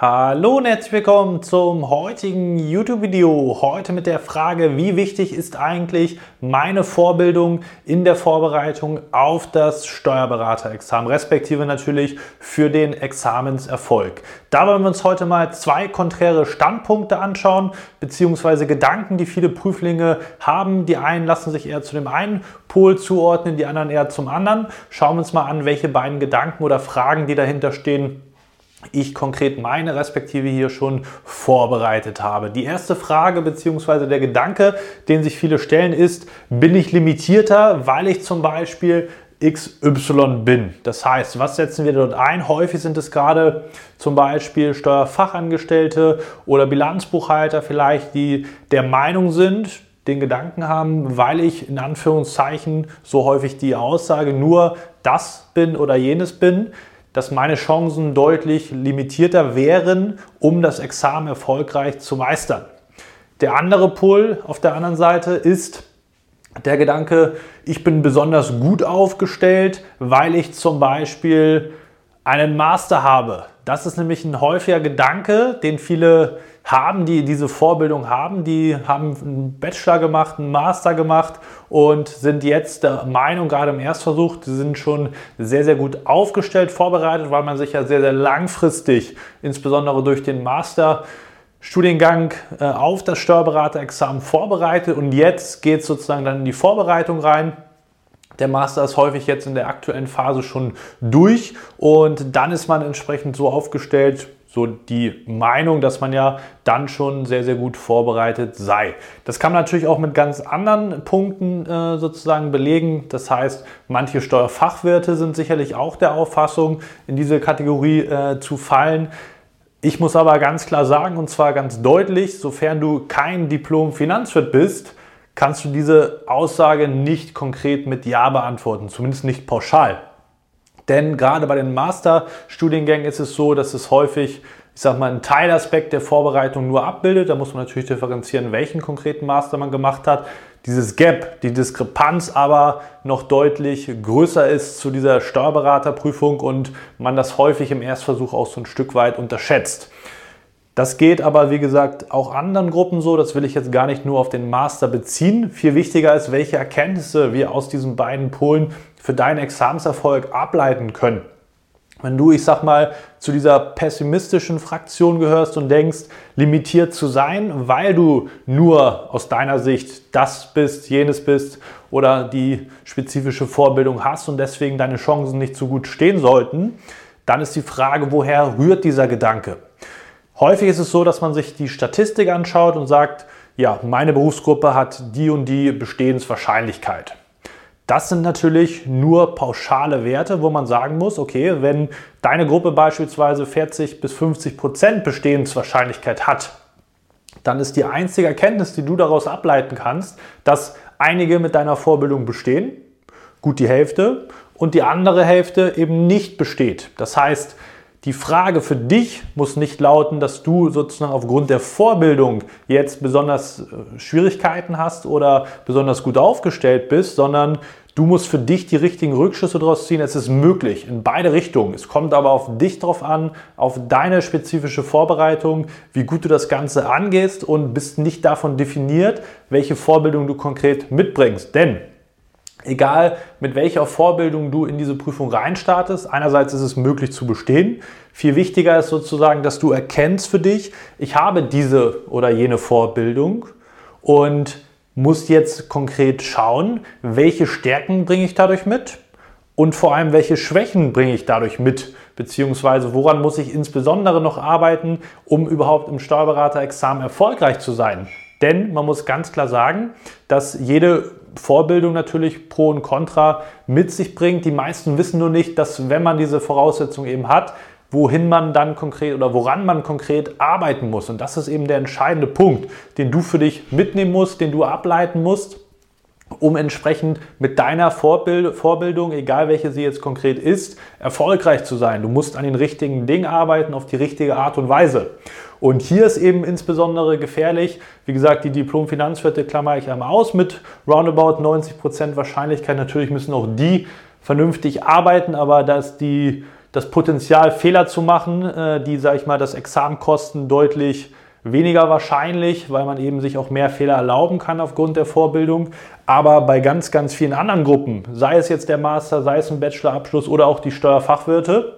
Hallo und herzlich willkommen zum heutigen YouTube-Video. Heute mit der Frage, wie wichtig ist eigentlich meine Vorbildung in der Vorbereitung auf das Steuerberaterexamen, respektive natürlich für den Examenserfolg. Da wollen wir uns heute mal zwei konträre Standpunkte anschauen, beziehungsweise Gedanken, die viele Prüflinge haben. Die einen lassen sich eher zu dem einen Pol zuordnen, die anderen eher zum anderen. Schauen wir uns mal an, welche beiden Gedanken oder Fragen, die dahinter stehen, ich konkret meine respektive hier schon vorbereitet habe. Die erste Frage bzw. der Gedanke, den sich viele stellen, ist, bin ich limitierter, weil ich zum Beispiel XY bin. Das heißt, was setzen wir dort ein? Häufig sind es gerade zum Beispiel Steuerfachangestellte oder Bilanzbuchhalter vielleicht, die der Meinung sind, den Gedanken haben, weil ich in Anführungszeichen so häufig die Aussage nur das bin oder jenes bin, dass meine Chancen deutlich limitierter wären, um das Examen erfolgreich zu meistern. Der andere Pol auf der anderen Seite ist der Gedanke, ich bin besonders gut aufgestellt, weil ich zum Beispiel einen Master habe. Das ist nämlich ein häufiger Gedanke, den viele haben, die diese Vorbildung haben, die haben einen Bachelor gemacht, einen Master gemacht und sind jetzt der Meinung, gerade im Erstversuch, die sind schon sehr, sehr gut aufgestellt, vorbereitet, weil man sich ja sehr, sehr langfristig, insbesondere durch den Master, Studiengang äh, auf das Steuerberaterexamen vorbereitet und jetzt geht es sozusagen dann in die Vorbereitung rein. Der Master ist häufig jetzt in der aktuellen Phase schon durch und dann ist man entsprechend so aufgestellt, so die Meinung, dass man ja dann schon sehr, sehr gut vorbereitet sei. Das kann man natürlich auch mit ganz anderen Punkten äh, sozusagen belegen. Das heißt, manche Steuerfachwirte sind sicherlich auch der Auffassung, in diese Kategorie äh, zu fallen. Ich muss aber ganz klar sagen, und zwar ganz deutlich, sofern du kein Diplom-Finanzwirt bist, kannst du diese Aussage nicht konkret mit Ja beantworten, zumindest nicht pauschal. Denn gerade bei den Masterstudiengängen ist es so, dass es häufig, ich sag mal, einen Teilaspekt der Vorbereitung nur abbildet. Da muss man natürlich differenzieren, welchen konkreten Master man gemacht hat. Dieses Gap, die Diskrepanz aber noch deutlich größer ist zu dieser Steuerberaterprüfung und man das häufig im Erstversuch auch so ein Stück weit unterschätzt. Das geht aber, wie gesagt, auch anderen Gruppen so. Das will ich jetzt gar nicht nur auf den Master beziehen. Viel wichtiger ist, welche Erkenntnisse wir aus diesen beiden Polen für deinen Examenserfolg ableiten können. Wenn du, ich sag mal, zu dieser pessimistischen Fraktion gehörst und denkst, limitiert zu sein, weil du nur aus deiner Sicht das bist, jenes bist oder die spezifische Vorbildung hast und deswegen deine Chancen nicht so gut stehen sollten, dann ist die Frage, woher rührt dieser Gedanke? Häufig ist es so, dass man sich die Statistik anschaut und sagt, ja, meine Berufsgruppe hat die und die Bestehenswahrscheinlichkeit. Das sind natürlich nur pauschale Werte, wo man sagen muss, okay, wenn deine Gruppe beispielsweise 40 bis 50 Prozent Bestehenswahrscheinlichkeit hat, dann ist die einzige Erkenntnis, die du daraus ableiten kannst, dass einige mit deiner Vorbildung bestehen, gut die Hälfte, und die andere Hälfte eben nicht besteht. Das heißt, die Frage für dich muss nicht lauten, dass du sozusagen aufgrund der Vorbildung jetzt besonders äh, Schwierigkeiten hast oder besonders gut aufgestellt bist, sondern du musst für dich die richtigen Rückschlüsse daraus ziehen. Es ist möglich in beide Richtungen. Es kommt aber auf dich drauf an, auf deine spezifische Vorbereitung, wie gut du das Ganze angehst und bist nicht davon definiert, welche Vorbildung du konkret mitbringst. Denn egal mit welcher Vorbildung du in diese Prüfung reinstartest. Einerseits ist es möglich zu bestehen. Viel wichtiger ist sozusagen, dass du erkennst für dich, ich habe diese oder jene Vorbildung und muss jetzt konkret schauen, welche Stärken bringe ich dadurch mit und vor allem, welche Schwächen bringe ich dadurch mit, beziehungsweise woran muss ich insbesondere noch arbeiten, um überhaupt im Steuerberaterexamen erfolgreich zu sein. Denn man muss ganz klar sagen, dass jede Vorbildung natürlich Pro und Contra mit sich bringt. Die meisten wissen nur nicht, dass wenn man diese Voraussetzung eben hat, wohin man dann konkret oder woran man konkret arbeiten muss. Und das ist eben der entscheidende Punkt, den du für dich mitnehmen musst, den du ableiten musst. Um entsprechend mit deiner Vorbild Vorbildung, egal welche sie jetzt konkret ist, erfolgreich zu sein. Du musst an den richtigen Dingen arbeiten, auf die richtige Art und Weise. Und hier ist eben insbesondere gefährlich, wie gesagt, die Diplom-Finanzwirte klammer ich einmal aus mit roundabout 90% Wahrscheinlichkeit. Natürlich müssen auch die vernünftig arbeiten, aber dass die, das Potenzial, Fehler zu machen, äh, die, sage ich mal, das Examen kosten, deutlich weniger wahrscheinlich, weil man eben sich auch mehr Fehler erlauben kann aufgrund der Vorbildung. Aber bei ganz, ganz vielen anderen Gruppen, sei es jetzt der Master, sei es ein Bachelorabschluss oder auch die Steuerfachwirte,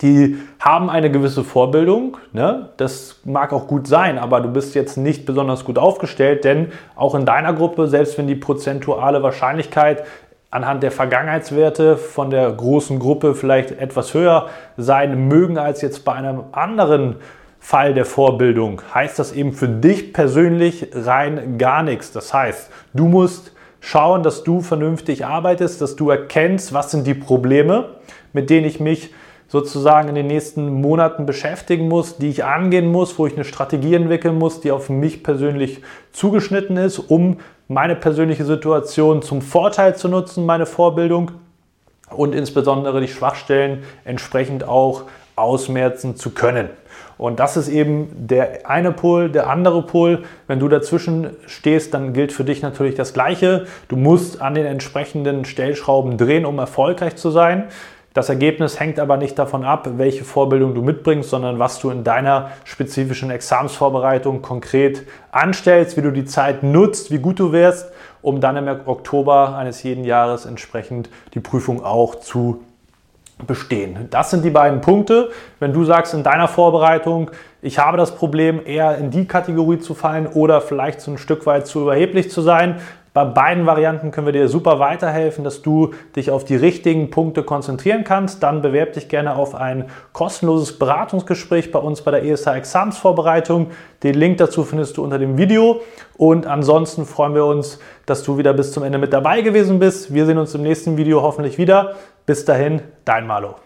die haben eine gewisse Vorbildung. Ne? Das mag auch gut sein, aber du bist jetzt nicht besonders gut aufgestellt, denn auch in deiner Gruppe, selbst wenn die prozentuale Wahrscheinlichkeit anhand der Vergangenheitswerte von der großen Gruppe vielleicht etwas höher sein mögen als jetzt bei einem anderen Fall der Vorbildung, heißt das eben für dich persönlich rein gar nichts. Das heißt, du musst schauen, dass du vernünftig arbeitest, dass du erkennst, was sind die Probleme, mit denen ich mich sozusagen in den nächsten Monaten beschäftigen muss, die ich angehen muss, wo ich eine Strategie entwickeln muss, die auf mich persönlich zugeschnitten ist, um meine persönliche Situation zum Vorteil zu nutzen, meine Vorbildung und insbesondere die Schwachstellen entsprechend auch ausmerzen zu können. Und das ist eben der eine Pol, der andere Pol. Wenn du dazwischen stehst, dann gilt für dich natürlich das Gleiche. Du musst an den entsprechenden Stellschrauben drehen, um erfolgreich zu sein. Das Ergebnis hängt aber nicht davon ab, welche Vorbildung du mitbringst, sondern was du in deiner spezifischen Examsvorbereitung konkret anstellst, wie du die Zeit nutzt, wie gut du wärst, um dann im Oktober eines jeden Jahres entsprechend die Prüfung auch zu bestehen. Das sind die beiden Punkte. Wenn du sagst in deiner Vorbereitung, ich habe das Problem, eher in die Kategorie zu fallen oder vielleicht so ein Stück weit zu überheblich zu sein, bei beiden Varianten können wir dir super weiterhelfen, dass du dich auf die richtigen Punkte konzentrieren kannst. Dann bewerb dich gerne auf ein kostenloses Beratungsgespräch bei uns bei der ESH Examsvorbereitung. Den Link dazu findest du unter dem Video. Und ansonsten freuen wir uns, dass du wieder bis zum Ende mit dabei gewesen bist. Wir sehen uns im nächsten Video hoffentlich wieder. Bis dahin, dein Malo.